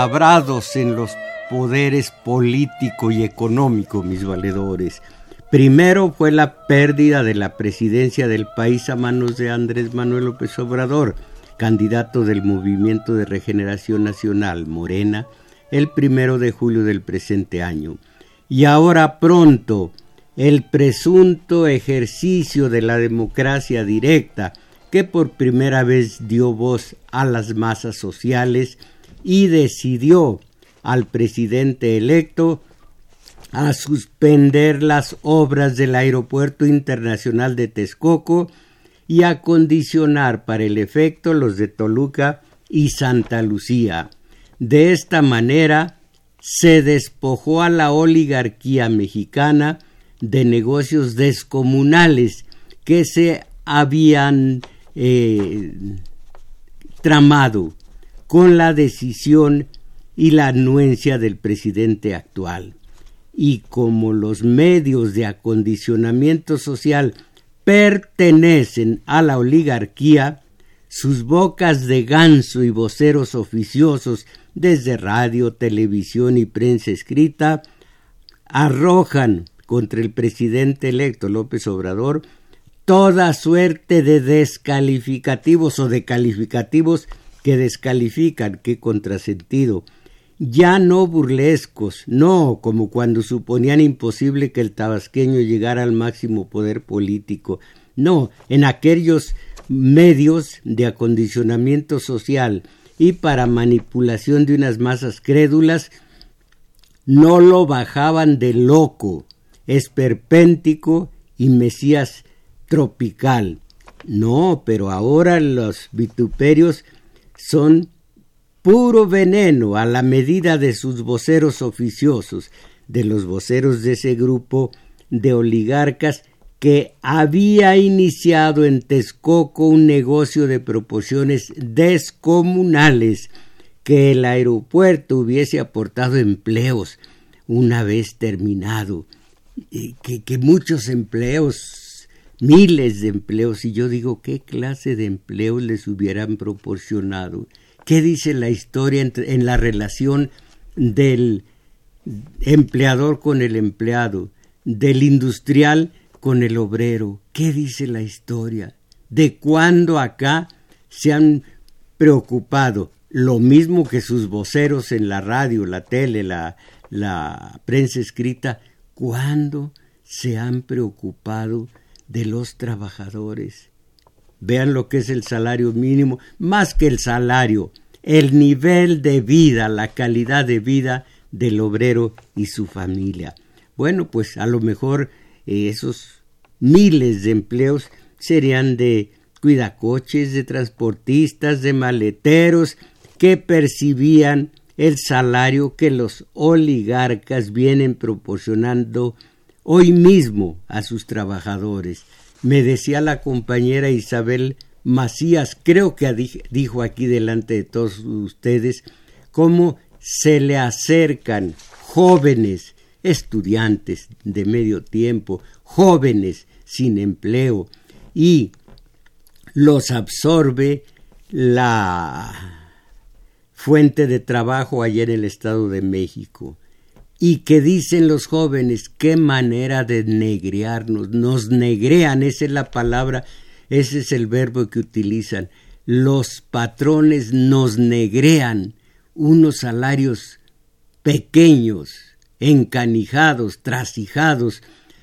descalabrados en los poderes político y económico, mis valedores. Primero fue la pérdida de la presidencia del país a manos de Andrés Manuel López Obrador, candidato del Movimiento de Regeneración Nacional, Morena, el primero de julio del presente año. Y ahora pronto, el presunto ejercicio de la democracia directa, que por primera vez dio voz a las masas sociales y decidió al presidente electo a suspender las obras del Aeropuerto Internacional de Texcoco y a condicionar para el efecto los de Toluca y Santa Lucía. De esta manera se despojó a la oligarquía mexicana de negocios descomunales que se habían eh, tramado con la decisión y la anuencia del presidente actual. Y como los medios de acondicionamiento social pertenecen a la oligarquía, sus bocas de ganso y voceros oficiosos desde radio, televisión y prensa escrita arrojan contra el presidente electo López Obrador toda suerte de descalificativos o de calificativos que descalifican, qué contrasentido, ya no burlescos, no como cuando suponían imposible que el tabasqueño llegara al máximo poder político, no, en aquellos medios de acondicionamiento social y para manipulación de unas masas crédulas, no lo bajaban de loco, esperpéntico y mesías tropical. No, pero ahora los vituperios son puro veneno a la medida de sus voceros oficiosos, de los voceros de ese grupo de oligarcas que había iniciado en Texcoco un negocio de proporciones descomunales, que el aeropuerto hubiese aportado empleos una vez terminado, que, que muchos empleos, miles de empleos, y yo digo, ¿qué clase de empleos les hubieran proporcionado? qué dice la historia en la relación del empleador con el empleado, del industrial con el obrero. ¿Qué dice la historia? ¿De cuándo acá se han preocupado? Lo mismo que sus voceros en la radio, la tele, la, la prensa escrita, ¿cuándo se han preocupado de los trabajadores? Vean lo que es el salario mínimo, más que el salario, el nivel de vida, la calidad de vida del obrero y su familia. Bueno, pues a lo mejor eh, esos miles de empleos serían de cuidacoches, de transportistas, de maleteros, que percibían el salario que los oligarcas vienen proporcionando hoy mismo a sus trabajadores. Me decía la compañera Isabel Macías, creo que dijo aquí delante de todos ustedes, cómo se le acercan jóvenes, estudiantes de medio tiempo, jóvenes sin empleo, y los absorbe la fuente de trabajo allá en el Estado de México. Y que dicen los jóvenes, qué manera de negrearnos, nos negrean, esa es la palabra ese es el verbo que utilizan. los patrones nos negrean unos salarios pequeños, encanijados, trasijados,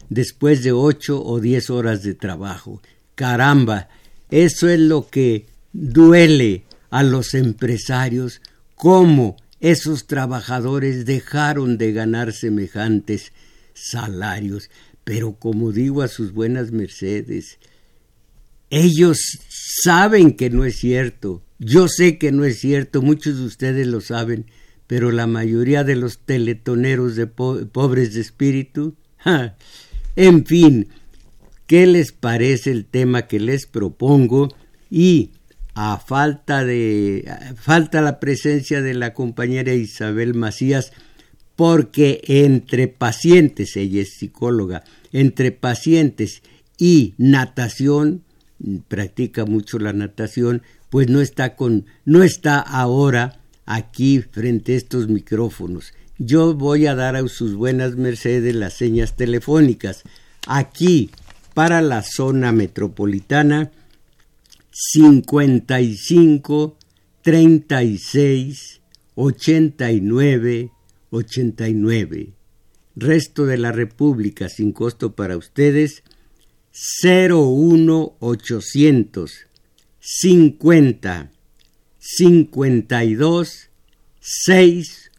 después de ocho o diez horas de trabajo. Caramba, eso es lo que duele a los empresarios, cómo esos trabajadores dejaron de ganar semejantes salarios. Pero como digo a sus buenas mercedes, ellos saben que no es cierto. Yo sé que no es cierto, muchos de ustedes lo saben, pero la mayoría de los teletoneros de pobres de espíritu. En fin, ¿qué les parece el tema que les propongo? Y a falta de falta la presencia de la compañera Isabel Macías, porque entre pacientes, ella es psicóloga, entre pacientes y natación, practica mucho la natación, pues no está con, no está ahora aquí frente a estos micrófonos. Yo voy a dar a sus buenas mercedes las señas telefónicas. Aquí, para la zona metropolitana, 55 36 89 89. Resto de la República sin costo para ustedes 01800 50 52 6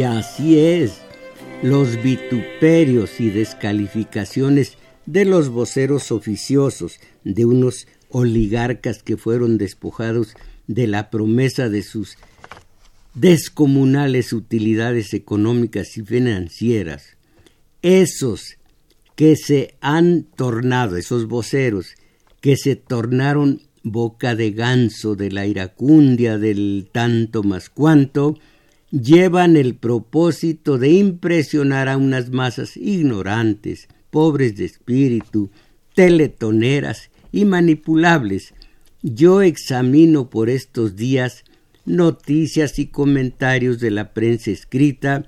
Y así es, los vituperios y descalificaciones de los voceros oficiosos de unos oligarcas que fueron despojados de la promesa de sus descomunales utilidades económicas y financieras, esos que se han tornado, esos voceros, que se tornaron boca de ganso de la iracundia del tanto más cuanto, llevan el propósito de impresionar a unas masas ignorantes, pobres de espíritu, teletoneras y manipulables, yo examino por estos días noticias y comentarios de la prensa escrita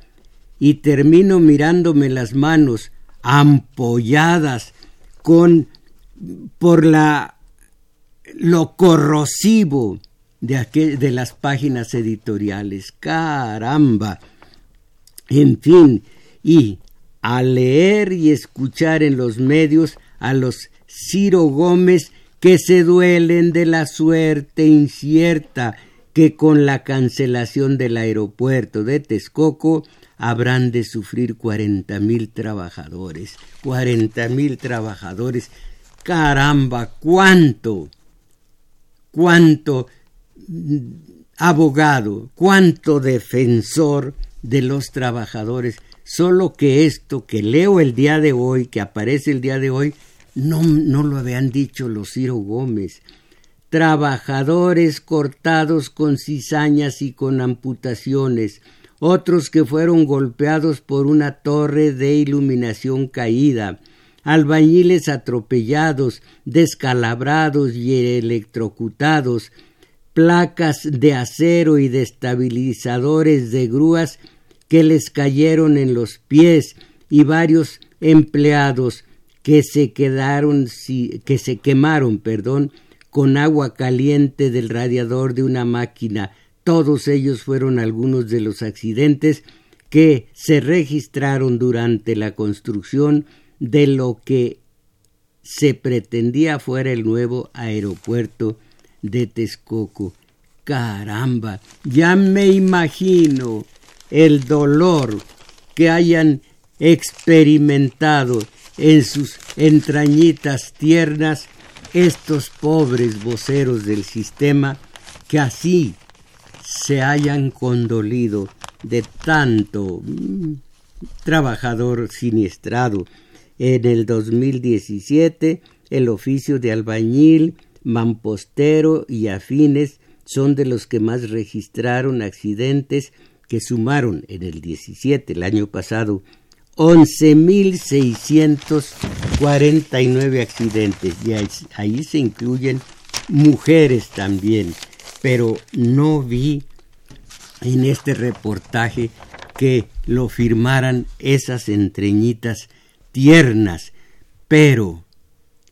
y termino mirándome las manos ampolladas con por la lo corrosivo de, las páginas editoriales. Caramba. En fin, y a leer y escuchar en los medios a los Ciro Gómez que se duelen de la suerte incierta que con la cancelación del aeropuerto de Texcoco habrán de sufrir cuarenta mil trabajadores. Cuarenta mil trabajadores. Caramba, cuánto, cuánto abogado, cuánto defensor de los trabajadores. Solo que esto que leo el día de hoy, que aparece el día de hoy, no, no lo habían dicho los Ciro Gómez. Trabajadores cortados con cizañas y con amputaciones, otros que fueron golpeados por una torre de iluminación caída, albañiles atropellados, descalabrados y electrocutados, placas de acero y destabilizadores de grúas que les cayeron en los pies y varios empleados que se quedaron, que se quemaron, perdón, con agua caliente del radiador de una máquina. Todos ellos fueron algunos de los accidentes que se registraron durante la construcción de lo que se pretendía fuera el nuevo aeropuerto de Texcoco. Caramba, ya me imagino el dolor que hayan experimentado en sus entrañitas tiernas estos pobres voceros del sistema que así se hayan condolido de tanto mm, trabajador siniestrado. En el 2017 el oficio de albañil, mampostero y afines son de los que más registraron accidentes que sumaron en el 17, el año pasado, 11.649 accidentes. Y ahí, se incluyen mujeres también, pero no vi en este reportaje que lo firmaran esas entreñitas tiernas, pero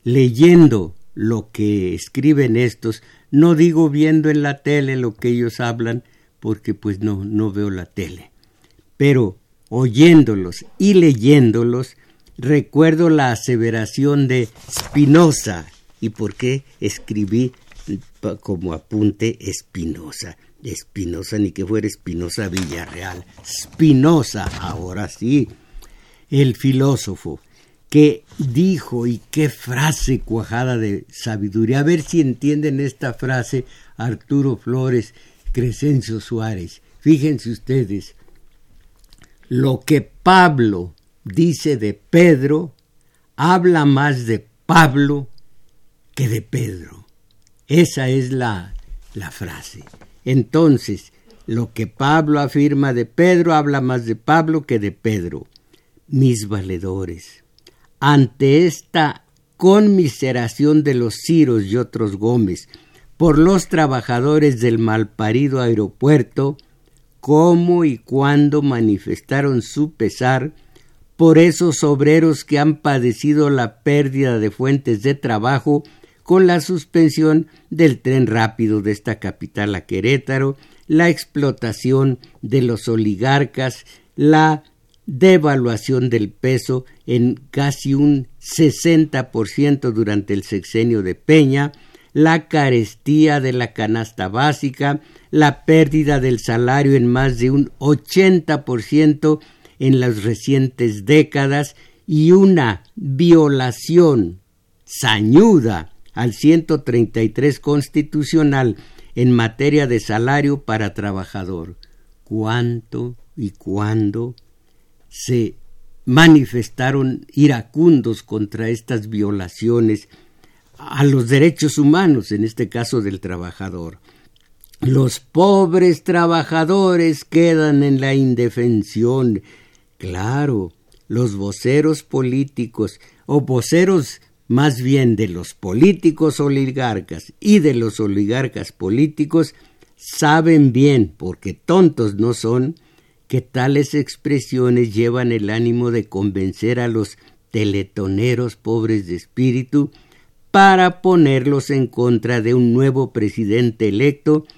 leyendo lo que escriben estos, no digo viendo en la tele lo que ellos hablan, porque pues no, no veo la tele, pero oyéndolos y leyéndolos, recuerdo la aseveración de Spinoza. ¿Y por qué escribí como apunte Espinosa? Espinosa ni que fuera Espinosa Villarreal. Spinoza, ahora sí, el filósofo que dijo y qué frase cuajada de sabiduría. A ver si entienden esta frase Arturo Flores, Crescencio Suárez. Fíjense ustedes, lo que Pablo dice de Pedro habla más de Pablo que de Pedro. Esa es la, la frase. Entonces, lo que Pablo afirma de Pedro habla más de Pablo que de Pedro. Mis valedores, ante esta conmiseración de los Ciros y otros Gómez por los trabajadores del malparido aeropuerto, cómo y cuándo manifestaron su pesar por esos obreros que han padecido la pérdida de fuentes de trabajo con la suspensión del tren rápido de esta capital a Querétaro, la explotación de los oligarcas, la devaluación del peso en casi un 60% durante el sexenio de Peña, la carestía de la canasta básica, la pérdida del salario en más de un 80% en las recientes décadas y una violación sañuda al 133 constitucional en materia de salario para trabajador. ¿Cuánto y cuándo se manifestaron iracundos contra estas violaciones a los derechos humanos, en este caso del trabajador. Los pobres trabajadores quedan en la indefensión. Claro, los voceros políticos, o voceros más bien de los políticos oligarcas y de los oligarcas políticos, saben bien, porque tontos no son, que tales expresiones llevan el ánimo de convencer a los teletoneros pobres de espíritu para ponerlos en contra de un nuevo presidente electo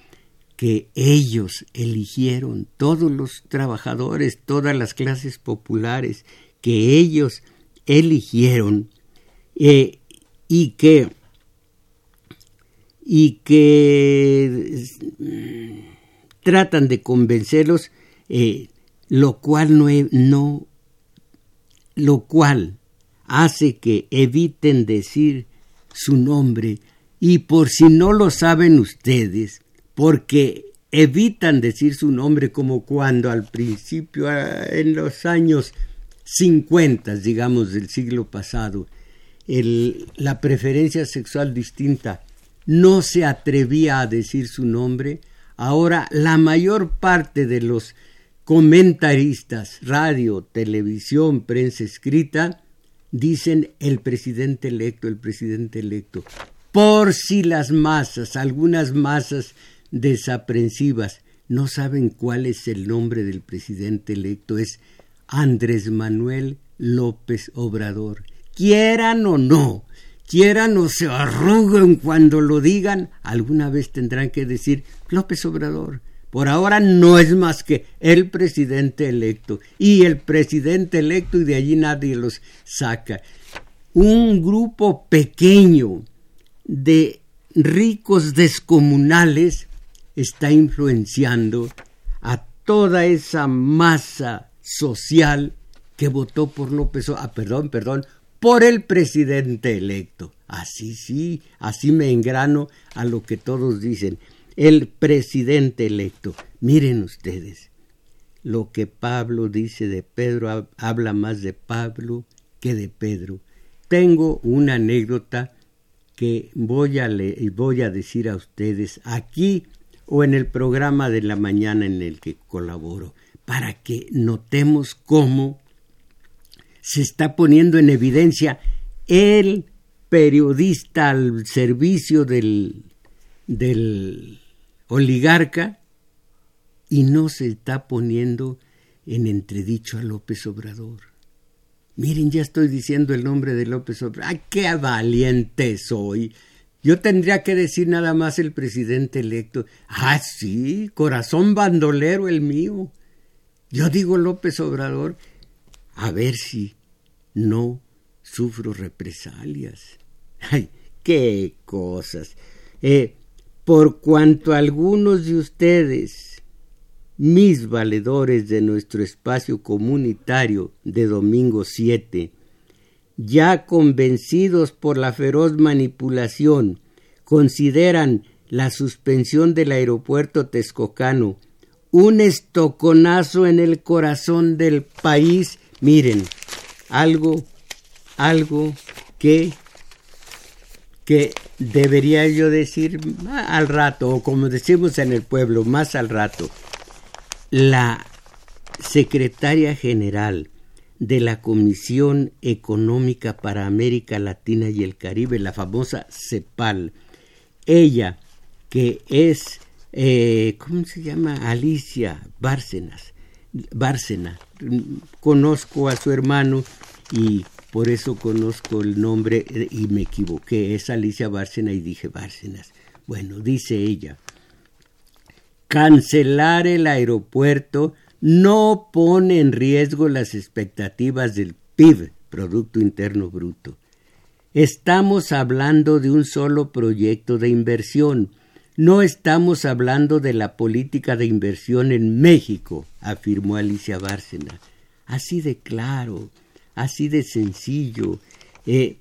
que ellos eligieron, todos los trabajadores, todas las clases populares, que ellos eligieron eh, y que y que mm, tratan de convencerlos, eh, lo cual no, no lo cual hace que eviten decir su nombre. Y por si no lo saben ustedes, porque evitan decir su nombre como cuando al principio, ah, en los años 50, digamos, del siglo pasado, el, la preferencia sexual distinta no se atrevía a decir su nombre, ahora la mayor parte de los comentaristas, radio, televisión, prensa escrita, dicen el presidente electo, el presidente electo, por si las masas, algunas masas desaprensivas, no saben cuál es el nombre del presidente electo, es Andrés Manuel López Obrador. Quieran o no, quieran o se arruguen cuando lo digan, alguna vez tendrán que decir López Obrador. Por ahora no es más que el presidente electo y el presidente electo y de allí nadie los saca. Un grupo pequeño de ricos descomunales está influenciando a toda esa masa social que votó por López, ah, perdón, perdón, por el presidente electo. Así sí, así me engrano a lo que todos dicen el presidente electo. Miren ustedes, lo que Pablo dice de Pedro habla más de Pablo que de Pedro. Tengo una anécdota que voy a, voy a decir a ustedes aquí o en el programa de la mañana en el que colaboro, para que notemos cómo se está poniendo en evidencia el periodista al servicio del, del oligarca y no se está poniendo en entredicho a López Obrador. Miren, ya estoy diciendo el nombre de López Obrador. ¡Ay, qué valiente soy! Yo tendría que decir nada más el presidente electo. Ah, sí, corazón bandolero el mío. Yo digo López Obrador, a ver si no sufro represalias. Ay, qué cosas. Eh, por cuanto algunos de ustedes, mis valedores de nuestro espacio comunitario de domingo 7, ya convencidos por la feroz manipulación, consideran la suspensión del aeropuerto texcocano un estoconazo en el corazón del país. Miren, algo, algo que, que debería yo decir al rato, o como decimos en el pueblo, más al rato. La secretaria general de la Comisión Económica para América Latina y el Caribe, la famosa CEPAL. Ella, que es, eh, ¿cómo se llama? Alicia Bárcenas. Bárcena. Conozco a su hermano y por eso conozco el nombre eh, y me equivoqué. Es Alicia Bárcena y dije Bárcenas. Bueno, dice ella, cancelar el aeropuerto no pone en riesgo las expectativas del PIB, Producto Interno Bruto. Estamos hablando de un solo proyecto de inversión. No estamos hablando de la política de inversión en México, afirmó Alicia Bárcena. Así de claro, así de sencillo. Eh,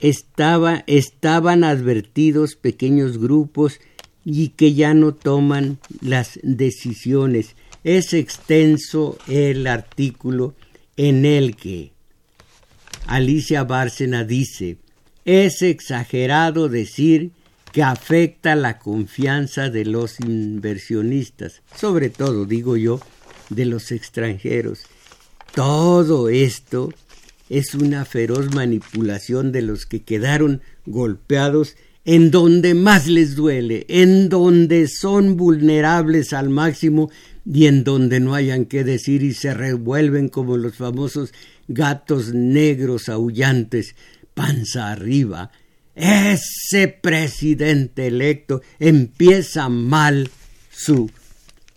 estaba, estaban advertidos pequeños grupos y que ya no toman las decisiones es extenso el artículo en el que Alicia Bárcena dice es exagerado decir que afecta la confianza de los inversionistas, sobre todo, digo yo, de los extranjeros. Todo esto es una feroz manipulación de los que quedaron golpeados en donde más les duele, en donde son vulnerables al máximo y en donde no hayan que decir y se revuelven como los famosos gatos negros aullantes, panza arriba. Ese presidente electo empieza mal su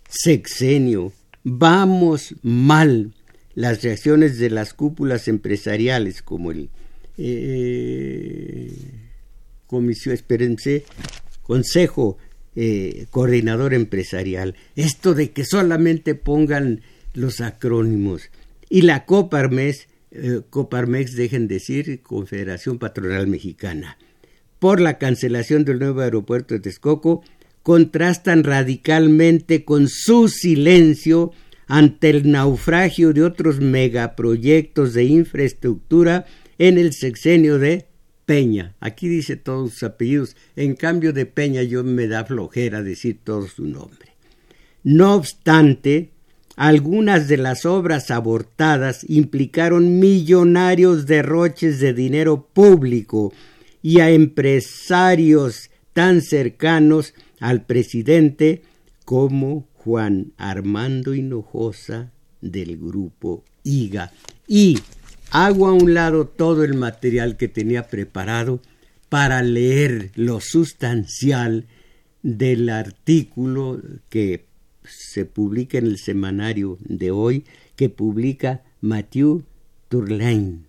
sexenio. Vamos mal. Las reacciones de las cúpulas empresariales como el eh, comisión, Consejo eh, coordinador empresarial. Esto de que solamente pongan los acrónimos. Y la Coparmex, eh, Coparmex dejen decir Confederación Patronal Mexicana. Por la cancelación del nuevo aeropuerto de Texcoco, contrastan radicalmente con su silencio ante el naufragio de otros megaproyectos de infraestructura en el sexenio de Peña. Aquí dice todos sus apellidos. En cambio de Peña yo me da flojera decir todo su nombre. No obstante, algunas de las obras abortadas implicaron millonarios derroches de dinero público y a empresarios tan cercanos al presidente como Juan Armando Hinojosa del grupo IGA y hago a un lado todo el material que tenía preparado para leer lo sustancial del artículo que se publica en el semanario de hoy, que publica Mathieu Tourlaine.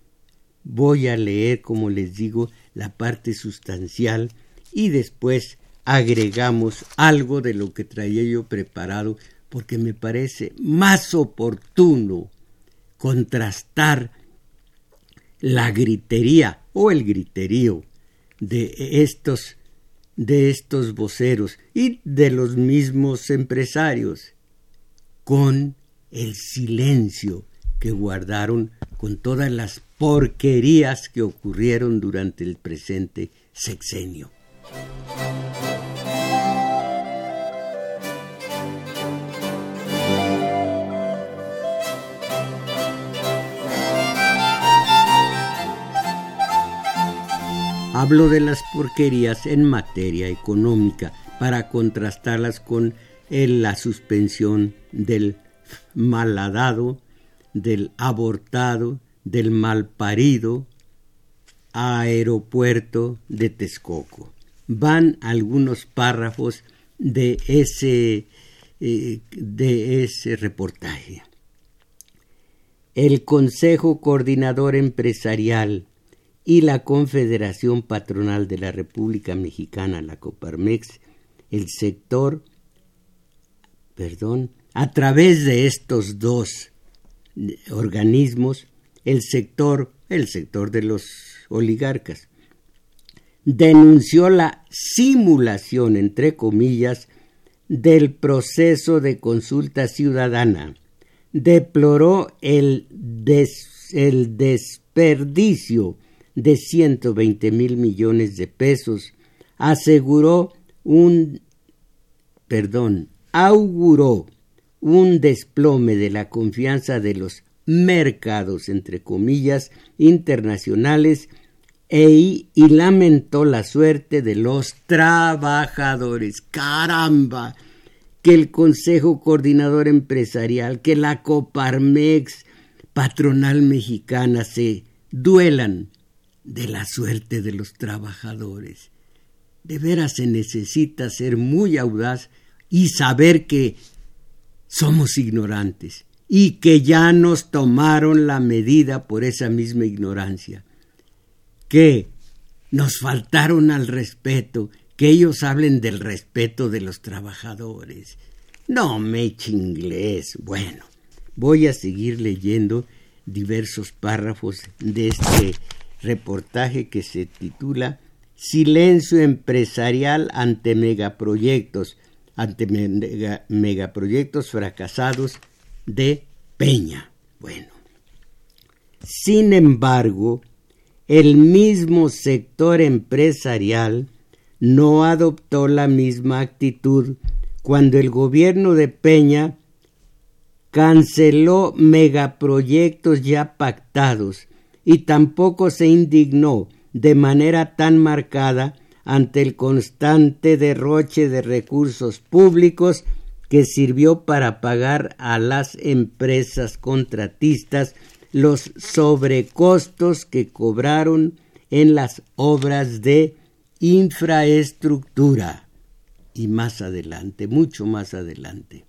Voy a leer, como les digo, la parte sustancial y después agregamos algo de lo que traía yo preparado porque me parece más oportuno contrastar la gritería o el griterío de estos de estos voceros y de los mismos empresarios con el silencio que guardaron con todas las porquerías que ocurrieron durante el presente sexenio. Hablo de las porquerías en materia económica para contrastarlas con la suspensión del maladado, del abortado, del malparido aeropuerto de Texcoco. Van algunos párrafos de ese, eh, de ese reportaje. El Consejo Coordinador Empresarial y la Confederación Patronal de la República Mexicana, la Coparmex, el sector, perdón, a través de estos dos organismos, el sector, el sector de los oligarcas, denunció la simulación, entre comillas, del proceso de consulta ciudadana, deploró el, el desperdicio de 120 mil millones de pesos, aseguró un, perdón, auguró un desplome de la confianza de los mercados, entre comillas, internacionales e, y lamentó la suerte de los trabajadores. Caramba, que el Consejo Coordinador Empresarial, que la Coparmex, patronal mexicana, se duelan de la suerte de los trabajadores. De veras se necesita ser muy audaz y saber que somos ignorantes y que ya nos tomaron la medida por esa misma ignorancia, que nos faltaron al respeto, que ellos hablen del respeto de los trabajadores. No me eche inglés. Bueno, voy a seguir leyendo diversos párrafos de este reportaje que se titula Silencio empresarial ante megaproyectos, ante megaproyectos fracasados de Peña. Bueno, sin embargo, el mismo sector empresarial no adoptó la misma actitud cuando el gobierno de Peña canceló megaproyectos ya pactados y tampoco se indignó de manera tan marcada ante el constante derroche de recursos públicos que sirvió para pagar a las empresas contratistas los sobrecostos que cobraron en las obras de infraestructura. Y más adelante, mucho más adelante.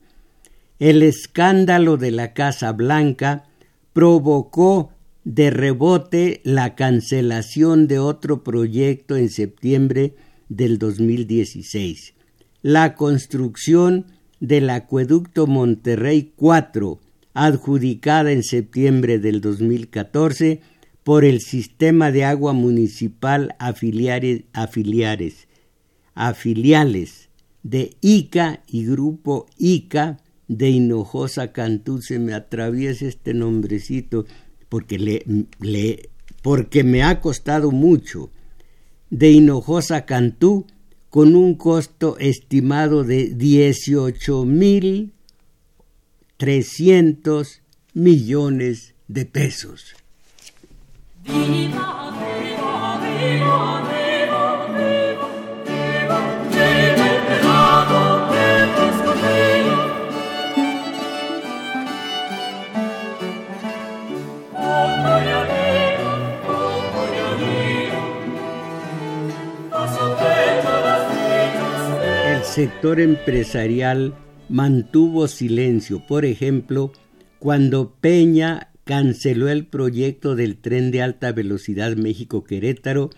El escándalo de la Casa Blanca provocó de rebote la cancelación de otro proyecto en septiembre del 2016, la construcción del acueducto Monterrey 4, adjudicada en septiembre del 2014 por el sistema de agua municipal afiliares, afiliares, afiliales de ICA y Grupo ICA de Hinojosa Cantú. Se me atraviesa este nombrecito porque, le, porque me ha costado mucho, de Hinojosa Cantú, con un costo estimado de 18 mil 300 millones de pesos. Sector empresarial mantuvo silencio, por ejemplo, cuando Peña canceló el proyecto del tren de alta velocidad México-Querétaro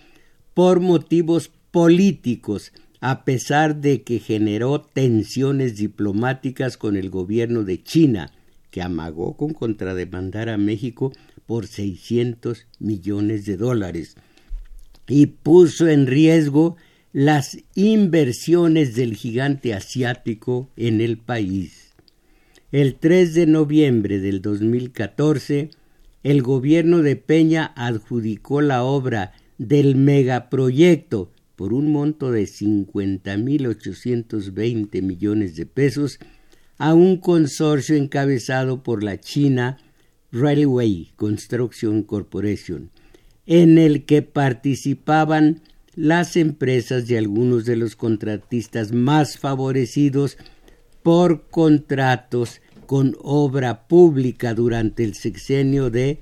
por motivos políticos, a pesar de que generó tensiones diplomáticas con el gobierno de China, que amagó con contrademandar a México por 600 millones de dólares y puso en riesgo las inversiones del gigante asiático en el país. El 3 de noviembre del 2014, el gobierno de Peña adjudicó la obra del megaproyecto por un monto de 50.820 millones de pesos a un consorcio encabezado por la China Railway Construction Corporation, en el que participaban las empresas y algunos de los contratistas más favorecidos por contratos con obra pública durante el sexenio de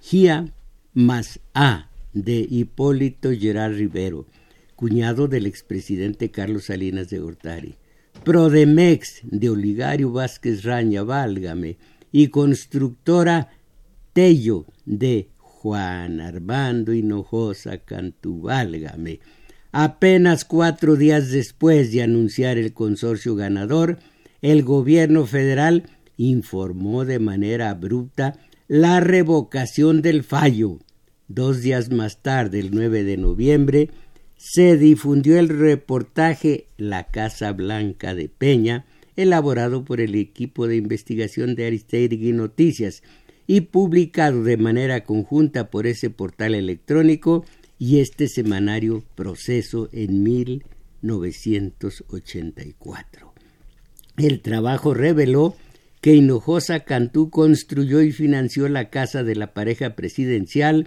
GIA más A de Hipólito Gerard Rivero, cuñado del expresidente Carlos Salinas de Gortari. Prodemex de Oligario Vázquez Raña, válgame, y constructora Tello de Juan Armando Hinojosa Cantú, válgame. Apenas cuatro días después de anunciar el consorcio ganador, el gobierno federal informó de manera abrupta la revocación del fallo. Dos días más tarde, el 9 de noviembre, se difundió el reportaje La Casa Blanca de Peña, elaborado por el equipo de investigación de Aristegui Noticias y publicado de manera conjunta por ese portal electrónico y este semanario Proceso en 1984. El trabajo reveló que Hinojosa Cantú construyó y financió la casa de la pareja presidencial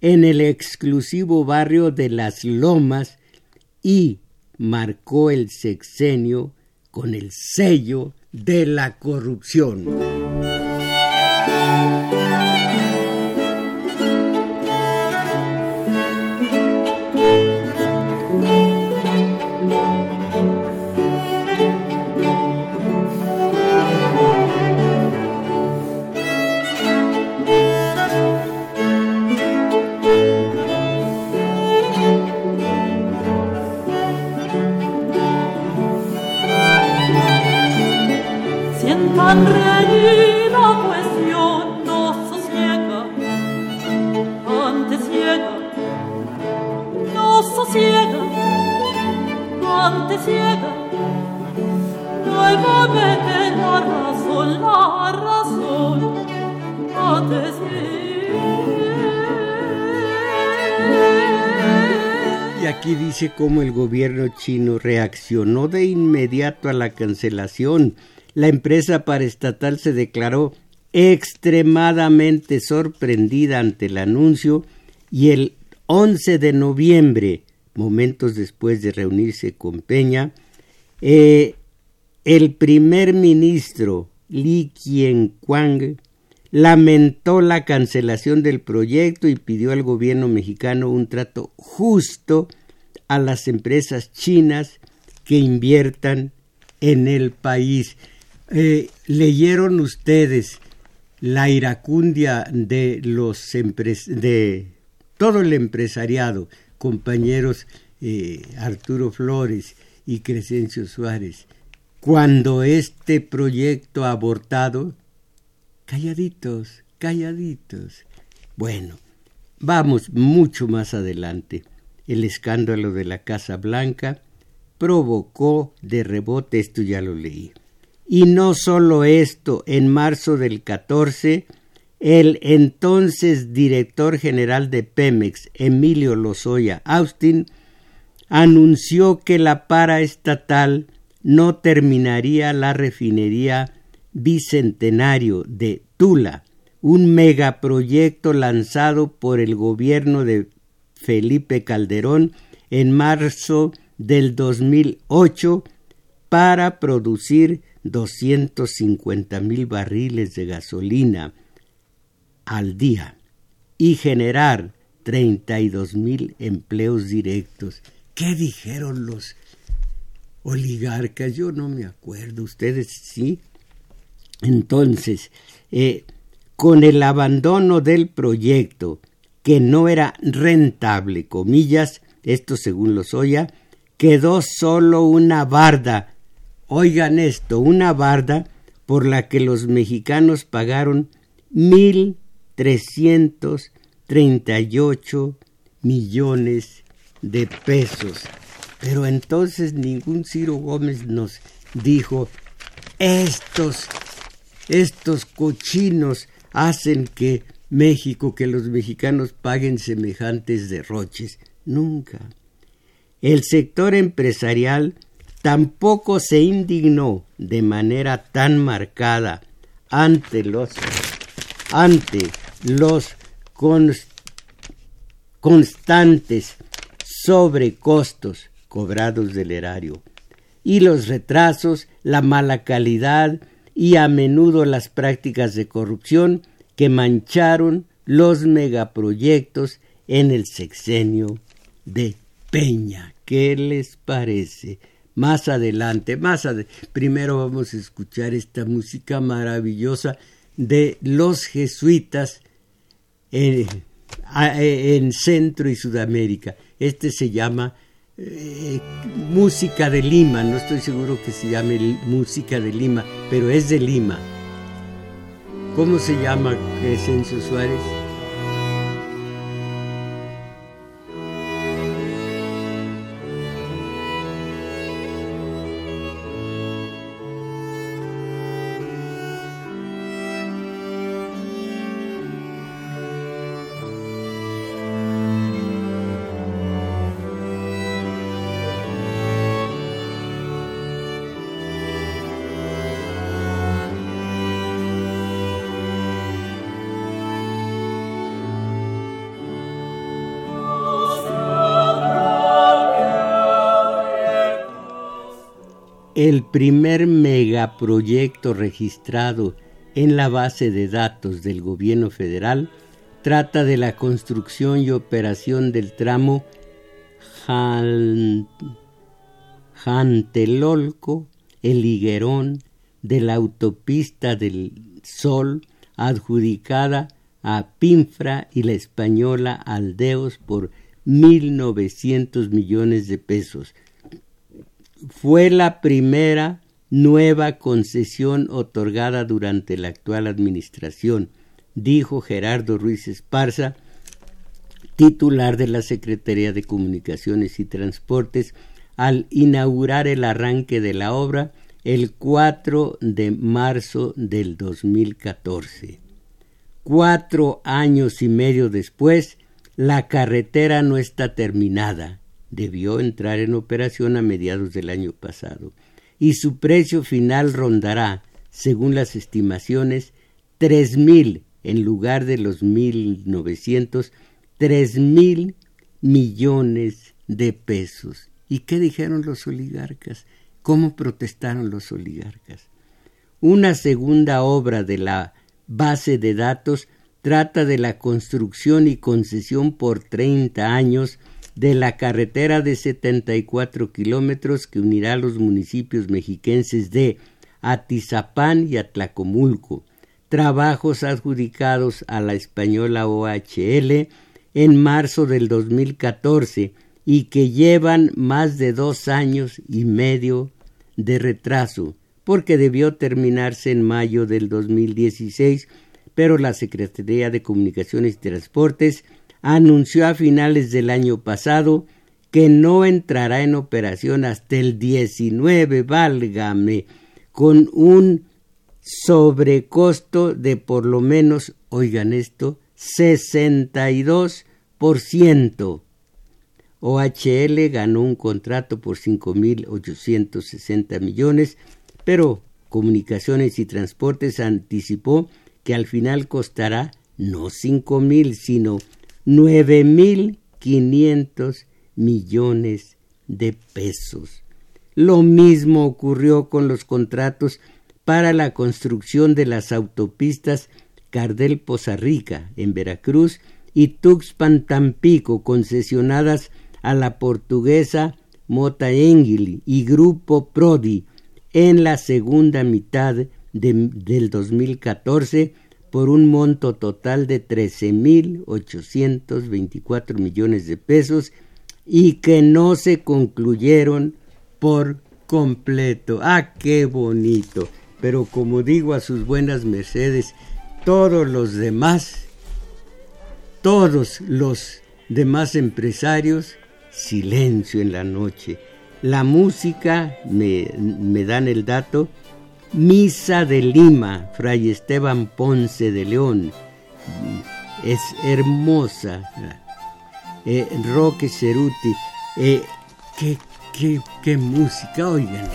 en el exclusivo barrio de Las Lomas y marcó el sexenio con el sello de la corrupción. Cómo el gobierno chino reaccionó de inmediato a la cancelación. La empresa paraestatal se declaró extremadamente sorprendida ante el anuncio y el 11 de noviembre, momentos después de reunirse con Peña, eh, el primer ministro Li Qianquang lamentó la cancelación del proyecto y pidió al gobierno mexicano un trato justo a las empresas chinas que inviertan en el país. Eh, leyeron ustedes la iracundia de los de todo el empresariado, compañeros eh, Arturo Flores y Crescencio Suárez, cuando este proyecto abortado Calladitos, calladitos. Bueno, vamos mucho más adelante. El escándalo de la Casa Blanca provocó de rebote, esto ya lo leí. Y no solo esto, en marzo del 14, el entonces director general de Pemex, Emilio Lozoya Austin, anunció que la paraestatal no terminaría la refinería bicentenario de Tula, un megaproyecto lanzado por el gobierno de Felipe Calderón en marzo del 2008 para producir 250 mil barriles de gasolina al día y generar 32 mil empleos directos. ¿Qué dijeron los oligarcas? Yo no me acuerdo. ¿Ustedes sí? Entonces, eh, con el abandono del proyecto, que no era rentable, comillas, esto según los Oya, quedó solo una barda. Oigan esto, una barda por la que los mexicanos pagaron mil trescientos treinta y ocho millones de pesos. Pero entonces ningún Ciro Gómez nos dijo estos estos cochinos hacen que México, que los mexicanos paguen semejantes derroches. Nunca. El sector empresarial tampoco se indignó de manera tan marcada ante los ante los constantes sobrecostos cobrados del erario. Y los retrasos, la mala calidad y a menudo las prácticas de corrupción que mancharon los megaproyectos en el sexenio de Peña. ¿Qué les parece? Más adelante, más adelante. Primero vamos a escuchar esta música maravillosa de los jesuitas en, en Centro y Sudamérica. Este se llama eh, Música de Lima, no estoy seguro que se llame Música de Lima, pero es de Lima. ¿Cómo se llama Crescencio Suárez? El primer megaproyecto registrado en la base de datos del gobierno federal trata de la construcción y operación del tramo Jantelolco, El Higuerón, de la autopista del Sol, adjudicada a Pinfra y la española Aldeos por 1.900 millones de pesos, fue la primera nueva concesión otorgada durante la actual administración, dijo Gerardo Ruiz Esparza, titular de la Secretaría de Comunicaciones y Transportes, al inaugurar el arranque de la obra el 4 de marzo del 2014. Cuatro años y medio después, la carretera no está terminada debió entrar en operación a mediados del año pasado y su precio final rondará, según las estimaciones, tres mil en lugar de los mil novecientos, tres mil millones de pesos. ¿Y qué dijeron los oligarcas? ¿Cómo protestaron los oligarcas? Una segunda obra de la base de datos trata de la construcción y concesión por treinta años de la carretera de 74 kilómetros que unirá los municipios mexiquenses de Atizapán y Atlacomulco, trabajos adjudicados a la española OHL en marzo del 2014 y que llevan más de dos años y medio de retraso, porque debió terminarse en mayo del 2016, pero la Secretaría de Comunicaciones y Transportes anunció a finales del año pasado que no entrará en operación hasta el 19, válgame, con un sobrecosto de por lo menos, oigan esto, 62%. OHL ganó un contrato por 5.860 millones, pero Comunicaciones y Transportes anticipó que al final costará no 5.000, sino 9.500 millones de pesos. Lo mismo ocurrió con los contratos para la construcción de las autopistas Cardel Poza Rica en Veracruz y Tuxpan Tampico concesionadas a la portuguesa Mota Engili y Grupo Prodi en la segunda mitad del 2014 por un monto total de 13.824 millones de pesos y que no se concluyeron por completo. ¡Ah, qué bonito! Pero como digo a sus buenas mercedes, todos los demás, todos los demás empresarios, silencio en la noche. La música, me, me dan el dato, Misa de Lima, Fray Esteban Ponce de León. Es hermosa. Eh, Roque Ceruti. Eh, qué, qué, qué música, oigan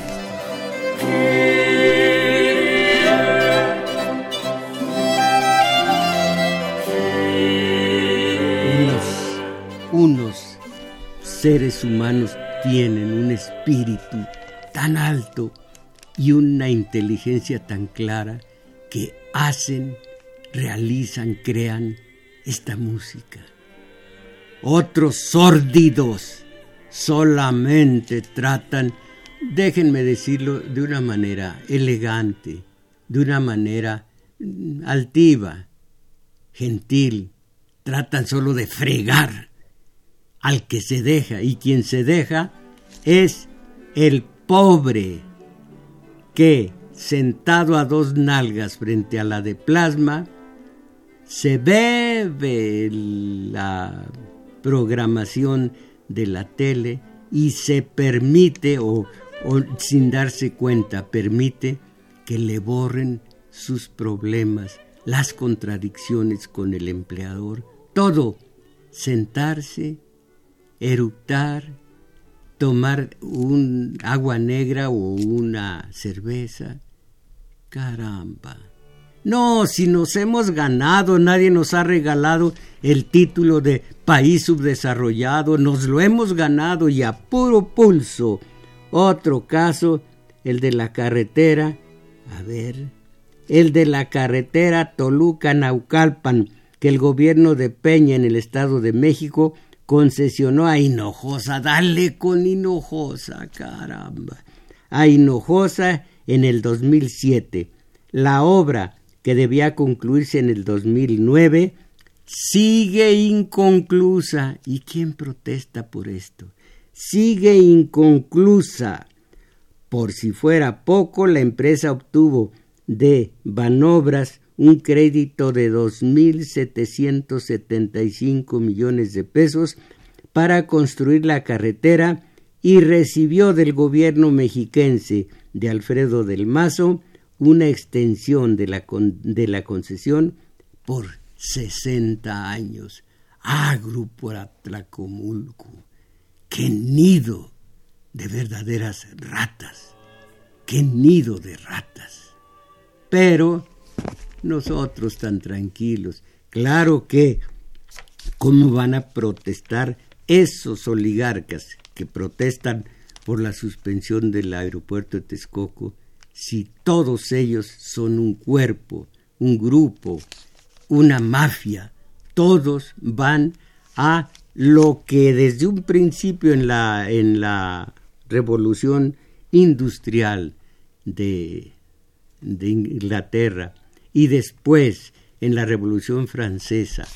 Unos, unos seres humanos tienen un espíritu tan alto y una inteligencia tan clara que hacen, realizan, crean esta música. Otros sórdidos solamente tratan, déjenme decirlo de una manera elegante, de una manera mm, altiva, gentil, tratan solo de fregar al que se deja y quien se deja es el pobre que sentado a dos nalgas frente a la de plasma se bebe la programación de la tele y se permite o, sin darse cuenta permite que le borren sus problemas, las contradicciones con el empleador, todo, sentarse, eructar, tomar un agua negra o una cerveza. Caramba. No, si nos hemos ganado, nadie nos ha regalado el título de país subdesarrollado, nos lo hemos ganado y a puro pulso. Otro caso, el de la carretera, a ver, el de la carretera Toluca-Naucalpan, que el gobierno de Peña en el Estado de México concesionó a Hinojosa. Dale con Hinojosa, caramba. A Hinojosa en el 2007. La obra que debía concluirse en el 2009, sigue inconclusa. ¿Y quién protesta por esto? Sigue inconclusa. Por si fuera poco, la empresa obtuvo de Banobras un crédito de 2.775 millones de pesos para construir la carretera y recibió del gobierno mexiquense de Alfredo del Mazo una extensión de la, de la concesión por 60 años. Ah, Grupo Atlacomulco, qué nido de verdaderas ratas, qué nido de ratas. Pero nosotros tan tranquilos, claro que, ¿cómo van a protestar esos oligarcas que protestan por la suspensión del aeropuerto de Texcoco? si todos ellos son un cuerpo, un grupo, una mafia, todos van a lo que desde un principio en la, en la revolución industrial de, de Inglaterra y después en la revolución francesa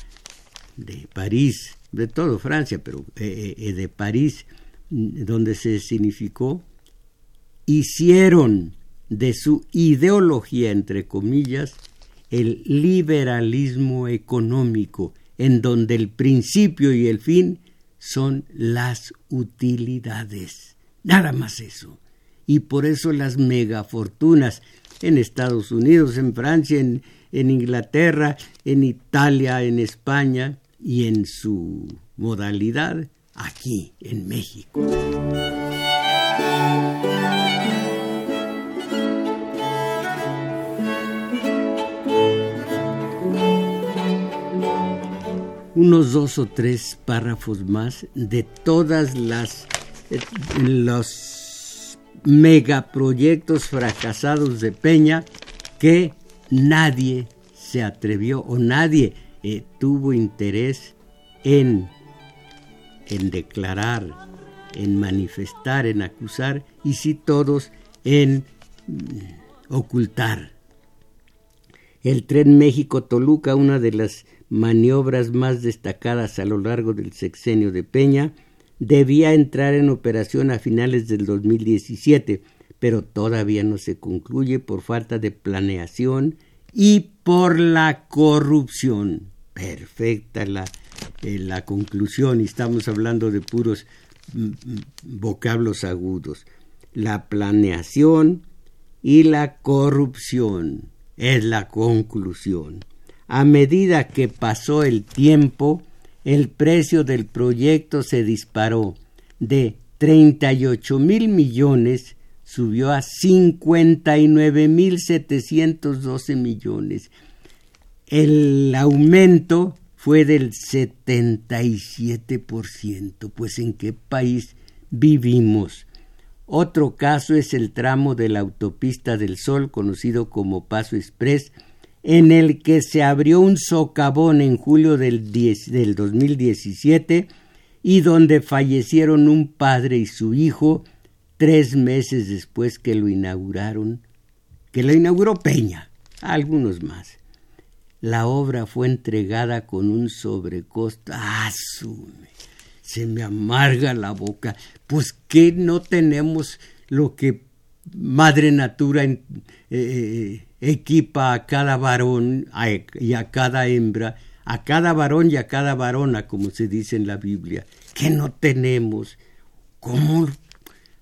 de París, de todo Francia, pero eh, eh, de París, donde se significó, hicieron de su ideología, entre comillas, el liberalismo económico, en donde el principio y el fin son las utilidades. Nada más eso. Y por eso las megafortunas en Estados Unidos, en Francia, en, en Inglaterra, en Italia, en España y en su modalidad aquí en México. unos dos o tres párrafos más de todas las eh, los megaproyectos fracasados de Peña que nadie se atrevió o nadie eh, tuvo interés en, en declarar, en manifestar, en acusar y sí todos en mm, ocultar. El tren México-Toluca, una de las maniobras más destacadas a lo largo del sexenio de Peña, debía entrar en operación a finales del 2017, pero todavía no se concluye por falta de planeación y por la corrupción. Perfecta la, eh, la conclusión y estamos hablando de puros mm, mm, vocablos agudos. La planeación y la corrupción es la conclusión. A medida que pasó el tiempo, el precio del proyecto se disparó de 38 mil millones subió a 59 mil 712 millones. El aumento fue del 77%. Pues en qué país vivimos. Otro caso es el tramo de la autopista del Sol, conocido como Paso Express, en el que se abrió un socavón en julio del, del 2017 y donde fallecieron un padre y su hijo tres meses después que lo inauguraron, que lo inauguró Peña, algunos más. La obra fue entregada con un sobrecosto. ¡Asume! Se me amarga la boca. Pues que no tenemos lo que Madre Natura eh, eh, equipa a cada varón y a cada hembra, a cada varón y a cada varona, como se dice en la Biblia. que no tenemos? ¿Cómo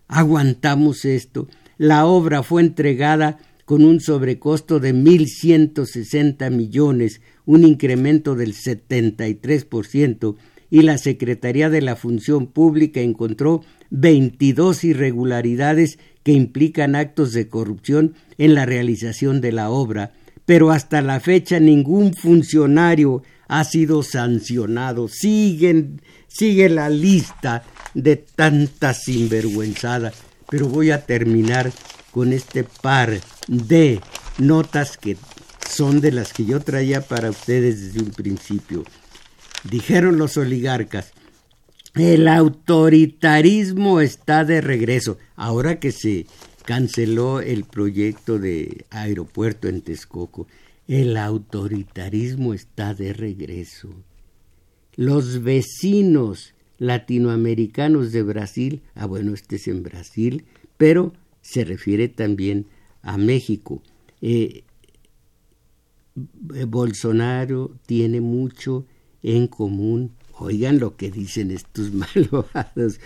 aguantamos esto? La obra fue entregada con un sobrecosto de 1.160 millones, un incremento del 73%, y la Secretaría de la Función Pública encontró 22 irregularidades que implican actos de corrupción en la realización de la obra, pero hasta la fecha ningún funcionario ha sido sancionado. Sigue la lista de tanta sinvergüenzada. Pero voy a terminar con este par de notas que son de las que yo traía para ustedes desde un principio. Dijeron los oligarcas, el autoritarismo está de regreso. Ahora que se canceló el proyecto de aeropuerto en Texcoco, el autoritarismo está de regreso. Los vecinos latinoamericanos de Brasil, ah bueno, este es en Brasil, pero se refiere también a México. Eh, Bolsonaro tiene mucho en común. Oigan lo que dicen estos malvados.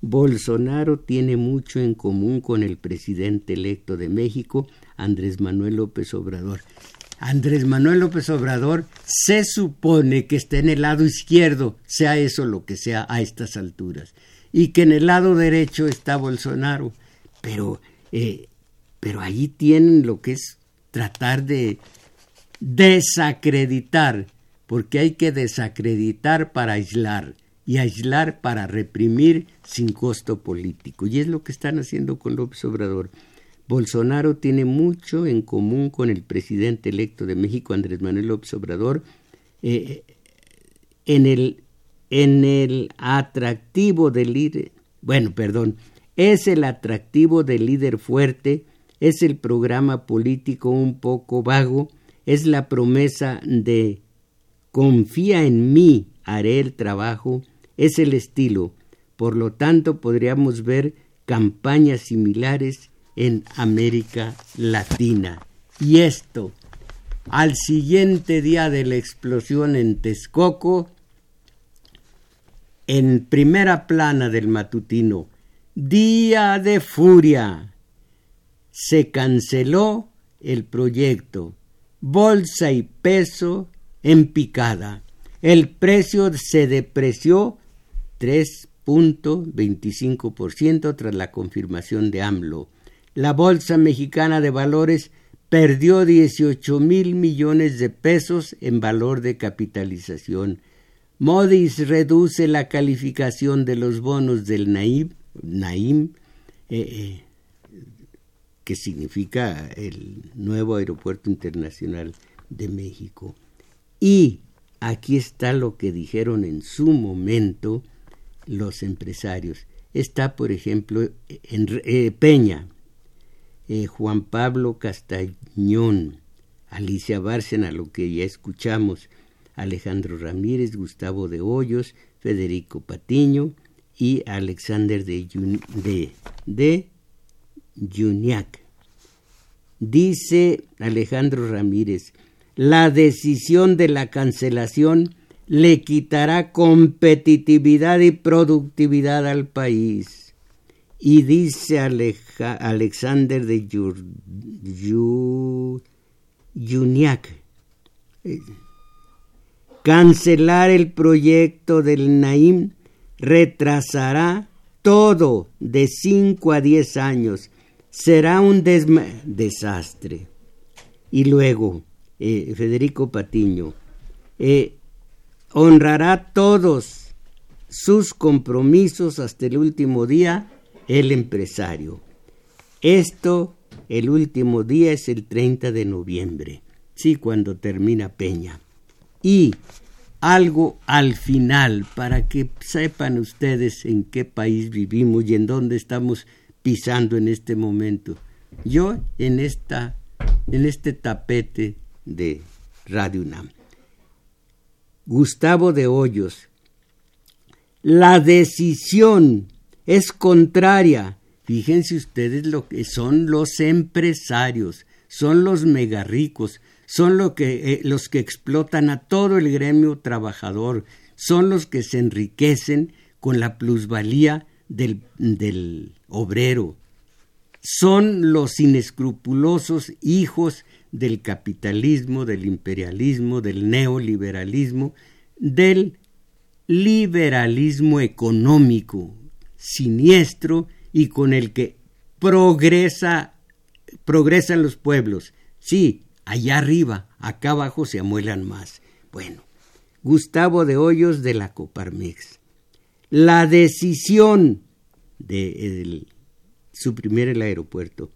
Bolsonaro tiene mucho en común con el presidente electo de México, Andrés Manuel López Obrador. Andrés Manuel López Obrador se supone que está en el lado izquierdo, sea eso lo que sea a estas alturas, y que en el lado derecho está Bolsonaro. Pero eh, pero allí tienen lo que es tratar de desacreditar, porque hay que desacreditar para aislar y aislar para reprimir sin costo político. Y es lo que están haciendo con López Obrador. Bolsonaro tiene mucho en común con el presidente electo de México, Andrés Manuel López Obrador, eh, en, el, en el atractivo del líder, bueno, perdón, es el atractivo del líder fuerte, es el programa político un poco vago, es la promesa de confía en mí, haré el trabajo, es el estilo. Por lo tanto, podríamos ver campañas similares en América Latina. Y esto, al siguiente día de la explosión en Texcoco, en primera plana del matutino, día de furia, se canceló el proyecto. Bolsa y peso en picada. El precio se depreció 3.25% tras la confirmación de AMLO. La Bolsa Mexicana de Valores perdió 18 mil millones de pesos en valor de capitalización. Modis reduce la calificación de los bonos del Naim, eh, eh, que significa el nuevo aeropuerto internacional de México. Y aquí está lo que dijeron en su momento los empresarios. Está, por ejemplo, en eh, Peña, eh, Juan Pablo Castañón, Alicia Bárcena, lo que ya escuchamos, Alejandro Ramírez, Gustavo de Hoyos, Federico Patiño y Alexander de, de. Dice Alejandro Ramírez, la decisión de la cancelación le quitará competitividad y productividad al país. Y dice Alexander de Juniac, eh, cancelar el proyecto del Naim retrasará todo de 5 a 10 años. Será un desastre. Y luego, eh, Federico Patiño, eh, honrará todos sus compromisos hasta el último día el empresario. Esto, el último día es el 30 de noviembre, sí, cuando termina Peña. Y algo al final para que sepan ustedes en qué país vivimos y en dónde estamos pisando en este momento. Yo en esta en este tapete de Radio UNAM. Gustavo de Hoyos. La decisión es contraria. Fíjense ustedes lo que son los empresarios, son los megarricos, son que, eh, los que explotan a todo el gremio trabajador, son los que se enriquecen con la plusvalía del, del obrero, son los inescrupulosos hijos del capitalismo, del imperialismo, del neoliberalismo, del liberalismo económico siniestro y con el que progresa progresan los pueblos. Sí, allá arriba, acá abajo se amuelan más. Bueno, Gustavo de Hoyos de la Coparmex. La decisión de suprimir el aeropuerto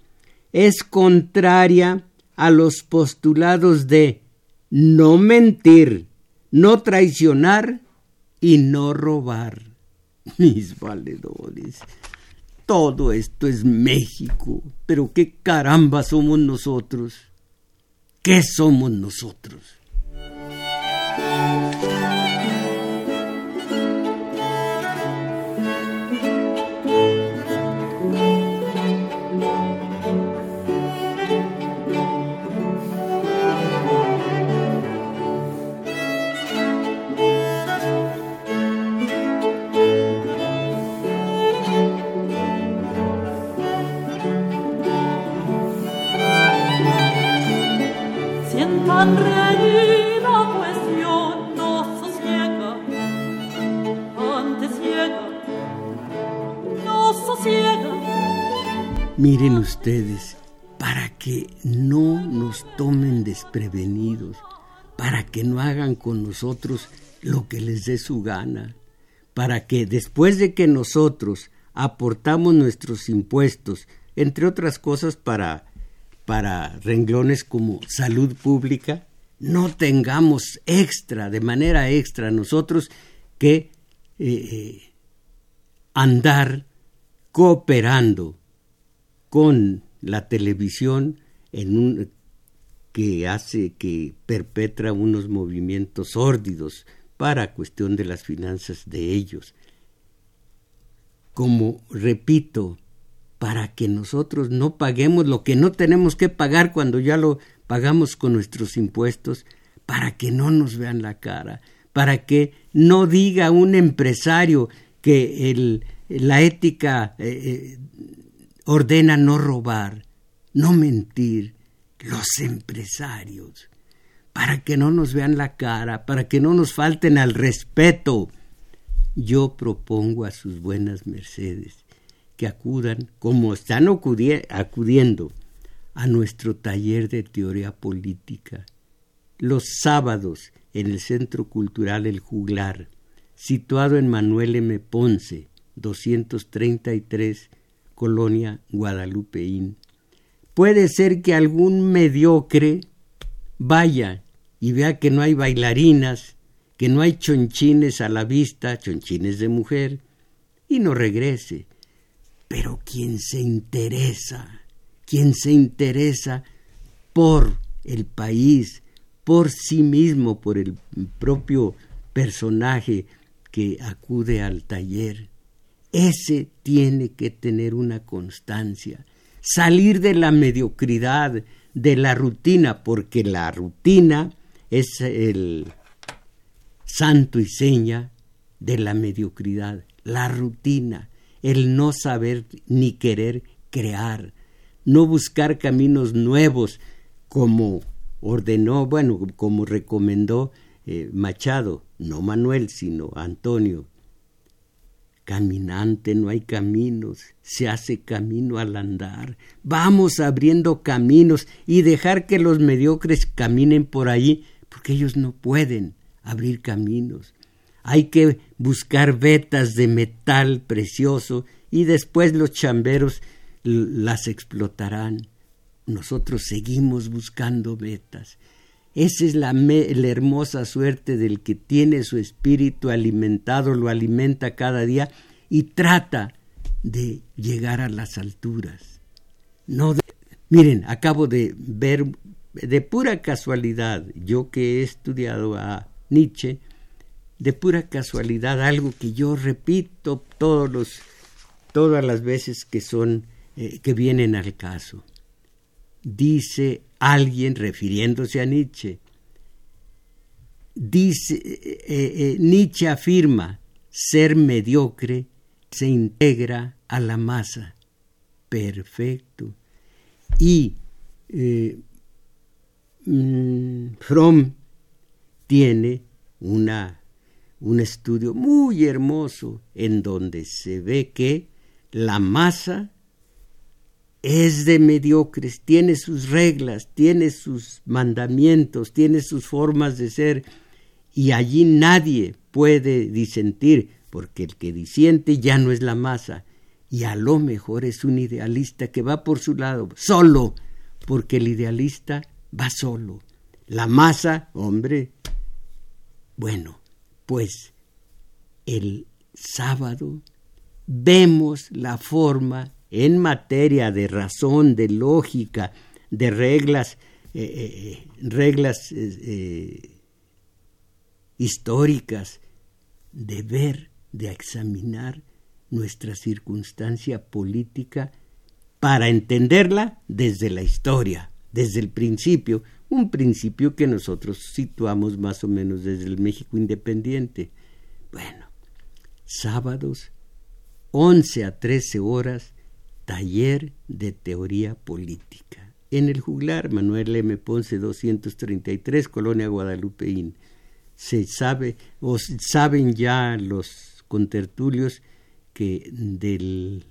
es contraria a los postulados de no mentir, no traicionar y no robar. Mis valedores, todo esto es México, pero qué caramba somos nosotros. ¿Qué somos nosotros? Miren ustedes, para que no nos tomen desprevenidos, para que no hagan con nosotros lo que les dé su gana, para que después de que nosotros aportamos nuestros impuestos, entre otras cosas para, para renglones como salud pública, no tengamos extra, de manera extra, nosotros que eh, eh, andar cooperando con la televisión en un que hace que perpetra unos movimientos sórdidos para cuestión de las finanzas de ellos. Como repito, para que nosotros no paguemos lo que no tenemos que pagar cuando ya lo pagamos con nuestros impuestos, para que no nos vean la cara, para que no diga un empresario que el, la ética eh, eh, ordena no robar, no mentir, los empresarios, para que no nos vean la cara, para que no nos falten al respeto. Yo propongo a sus buenas mercedes que acudan, como están acudiendo, a nuestro taller de teoría política, los sábados en el Centro Cultural El Juglar, situado en Manuel M. Ponce, 233 colonia guadalupeín. Puede ser que algún mediocre vaya y vea que no hay bailarinas, que no hay chonchines a la vista, chonchines de mujer, y no regrese. Pero quien se interesa, quien se interesa por el país, por sí mismo, por el propio personaje que acude al taller, ese tiene que tener una constancia, salir de la mediocridad, de la rutina, porque la rutina es el santo y seña de la mediocridad, la rutina, el no saber ni querer crear, no buscar caminos nuevos como ordenó, bueno, como recomendó eh, Machado, no Manuel, sino Antonio, Caminante no hay caminos, se hace camino al andar. Vamos abriendo caminos y dejar que los mediocres caminen por ahí, porque ellos no pueden. abrir caminos. Hay que buscar vetas de metal precioso y después los chamberos las explotarán. Nosotros seguimos buscando vetas. Esa es la, la, hermosa suerte del que tiene su espíritu alimentado, lo alimenta cada día y trata de llegar a las alturas. No miren, acabo de ver de pura casualidad, yo que he estudiado a Nietzsche, de pura casualidad algo que yo repito todos los, todas las veces que son eh, que vienen al caso. Dice alguien refiriéndose a Nietzsche. Dice eh, eh, Nietzsche afirma ser mediocre se integra a la masa. Perfecto. Y mm, Fromm tiene una, un estudio muy hermoso en donde se ve que la masa es de mediocres, tiene sus reglas, tiene sus mandamientos, tiene sus formas de ser, y allí nadie puede disentir porque el que disiente ya no es la masa, y a lo mejor es un idealista que va por su lado, solo, porque el idealista va solo. La masa, hombre, bueno, pues el sábado vemos la forma en materia de razón, de lógica, de reglas, eh, eh, reglas eh, históricas, de ver de examinar nuestra circunstancia política para entenderla desde la historia, desde el principio, un principio que nosotros situamos más o menos desde el México independiente. Bueno, sábados, 11 a 13 horas, taller de teoría política. En el juglar, Manuel M. Ponce 233, Colonia Guadalupeín. Se sabe, o saben ya los con tertulios que del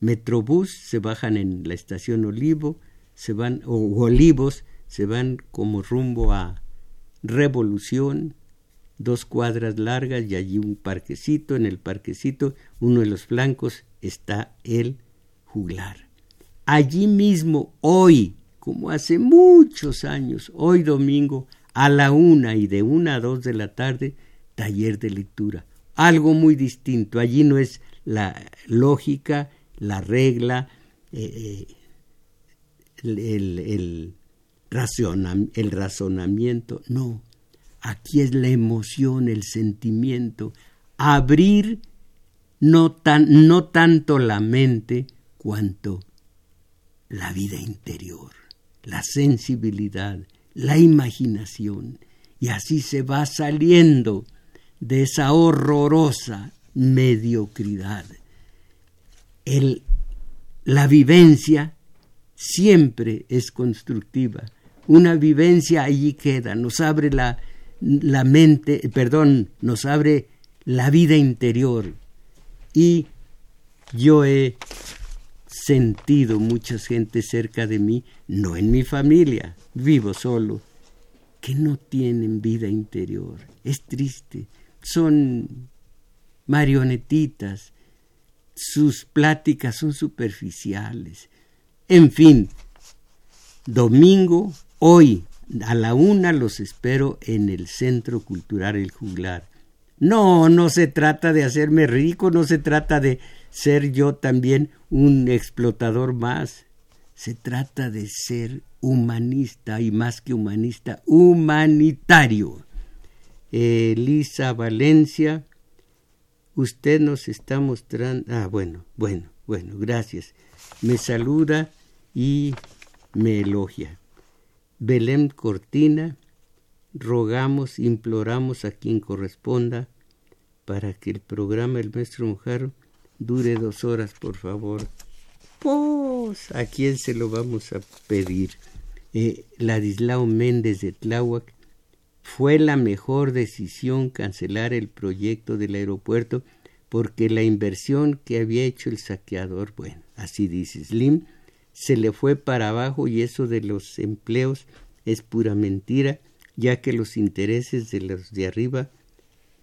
Metrobús se bajan en la estación Olivo, se van, o Olivos, se van como rumbo a Revolución, dos cuadras largas y allí un parquecito, en el parquecito, uno de los flancos está el juglar. Allí mismo, hoy, como hace muchos años, hoy domingo, a la una y de una a dos de la tarde, taller de lectura algo muy distinto. Allí no es la lógica, la regla, eh, el, el, el razonamiento, no. Aquí es la emoción, el sentimiento, abrir no, tan, no tanto la mente cuanto la vida interior, la sensibilidad, la imaginación. Y así se va saliendo de esa horrorosa mediocridad. La vivencia siempre es constructiva. Una vivencia allí queda, nos abre la, la mente, perdón, nos abre la vida interior. Y yo he sentido mucha gente cerca de mí, no en mi familia, vivo solo, que no tienen vida interior. Es triste son marionetitas, sus pláticas son superficiales. En fin, domingo, hoy, a la una los espero en el Centro Cultural El Juglar. No, no se trata de hacerme rico, no se trata de ser yo también un explotador más. Se trata de ser humanista y más que humanista, humanitario. Elisa Valencia, usted nos está mostrando, ah, bueno, bueno, bueno, gracias. Me saluda y me elogia. Belén Cortina, rogamos, imploramos a quien corresponda para que el programa El Maestro Mujer dure dos horas, por favor. Pues, ¿a quién se lo vamos a pedir? Eh, Ladislao Méndez de Tláhuac fue la mejor decisión cancelar el proyecto del aeropuerto porque la inversión que había hecho el saqueador, bueno, así dice Slim, se le fue para abajo y eso de los empleos es pura mentira. ya que los intereses de los de arriba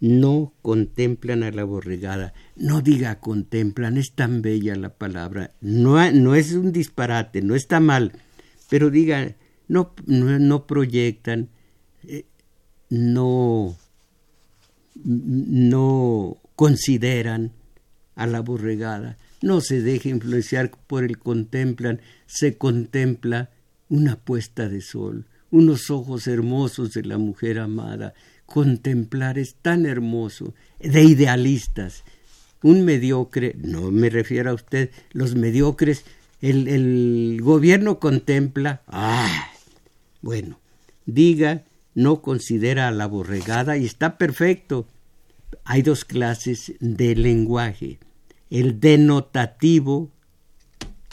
no contemplan a la borregada. No diga contemplan, es tan bella la palabra. No, no es un disparate, no está mal, pero diga, no, no, proyectan, eh, no, no consideran a la borregada. No se deje influenciar por el contemplan, se contempla una puesta de sol, unos ojos hermosos de la mujer amada. Contemplar es tan hermoso, de idealistas. Un mediocre, no me refiero a usted, los mediocres, el, gobierno contempla, ah, bueno, diga, no considera a la borregada y está perfecto. Hay dos clases de lenguaje el denotativo,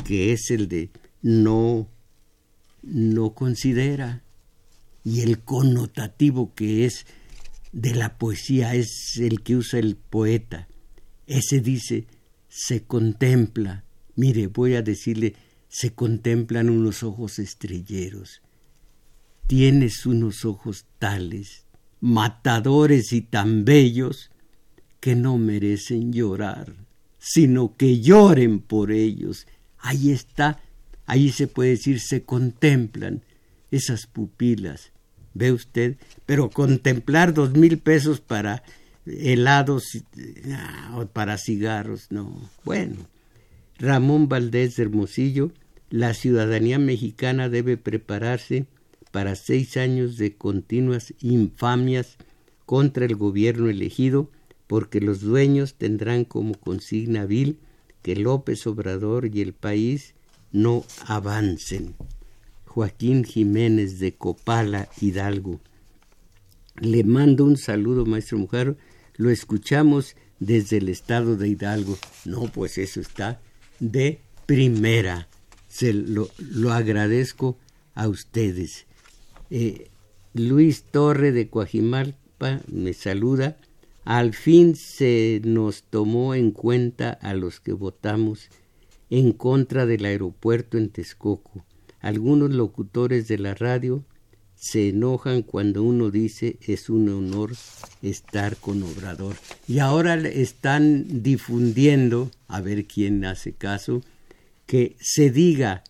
que es el de no, no considera, y el connotativo, que es de la poesía, es el que usa el poeta. Ese dice, se contempla. Mire, voy a decirle, se contemplan unos ojos estrelleros. Tienes unos ojos tales, matadores y tan bellos, que no merecen llorar sino que lloren por ellos. Ahí está, ahí se puede decir, se contemplan esas pupilas. ¿Ve usted? Pero contemplar dos mil pesos para helados ah, o para cigarros, no. Bueno, Ramón Valdés Hermosillo, la ciudadanía mexicana debe prepararse para seis años de continuas infamias contra el gobierno elegido porque los dueños tendrán como consigna vil que López Obrador y el país no avancen. Joaquín Jiménez de Copala, Hidalgo. Le mando un saludo, maestro Mujer. Lo escuchamos desde el estado de Hidalgo. No, pues eso está de primera. Se lo, lo agradezco a ustedes. Eh, Luis Torre de Coajimalpa me saluda al fin se nos tomó en cuenta a los que votamos en contra del aeropuerto en Texcoco. Algunos locutores de la radio se enojan cuando uno dice es un honor estar con Obrador. Y ahora están difundiendo, a ver quién hace caso, que se diga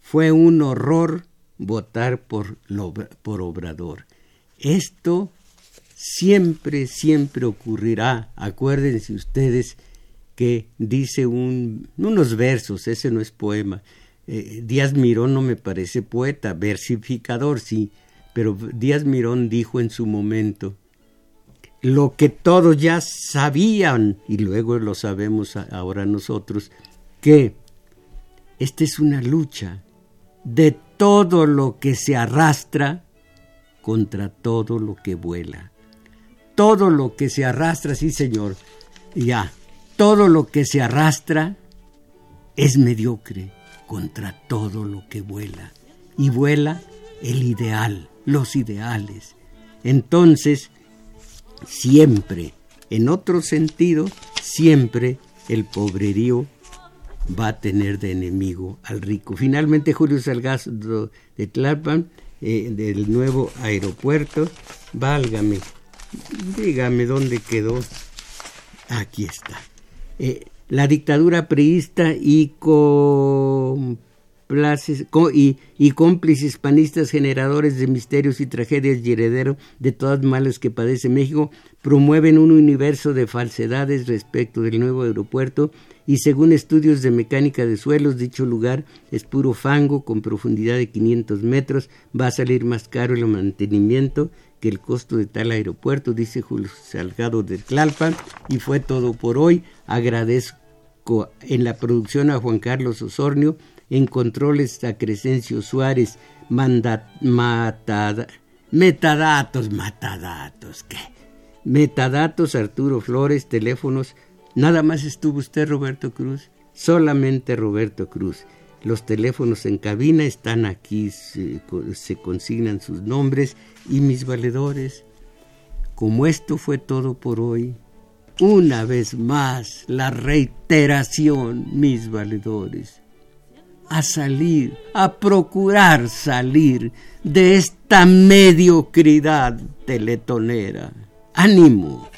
fue un horror votar por, por Obrador. Esto siempre, siempre ocurrirá. Acuérdense ustedes que dice un, unos versos, ese no es poema. Eh, Díaz Mirón no me parece poeta, versificador sí, pero Díaz Mirón dijo en su momento lo que todos ya sabían, y luego lo sabemos ahora nosotros, que esta es una lucha de todo lo que se arrastra contra todo lo que vuela. Todo lo que se arrastra, sí señor, ya, todo lo que se arrastra es mediocre contra todo lo que vuela. Y vuela el ideal, los ideales. Entonces, siempre, en otro sentido, siempre el pobrerío va a tener de enemigo al rico. Finalmente, Julio Salgado de Tlalpan, eh, del nuevo aeropuerto, válgame, Dígame dónde quedó. Aquí está. Eh, la dictadura priista y, cómplices panistas generadores de misterios y tragedias y heredero de todas males que padece México promueven un universo de falsedades respecto del nuevo aeropuerto y según estudios de mecánica de suelos dicho lugar es puro fango con profundidad de 500 metros, va a salir más caro el mantenimiento que el costo de tal aeropuerto, dice Julio Salgado de Tlalpan, y fue todo por hoy. Agradezco en la producción a Juan Carlos Osornio, en controles a Crescencio Suárez, manda, metadatos, ¿qué? Metadatos, Arturo Flores, teléfonos. Nada más estuvo usted, Roberto Cruz. Solamente Roberto Cruz. Los teléfonos en cabina están aquí, se, consignan sus nombres y mis valedores. Como esto fue todo por hoy, una vez más la reiteración, mis valedores. a salir, a procurar salir de esta mediocridad teletonera. Ánimo,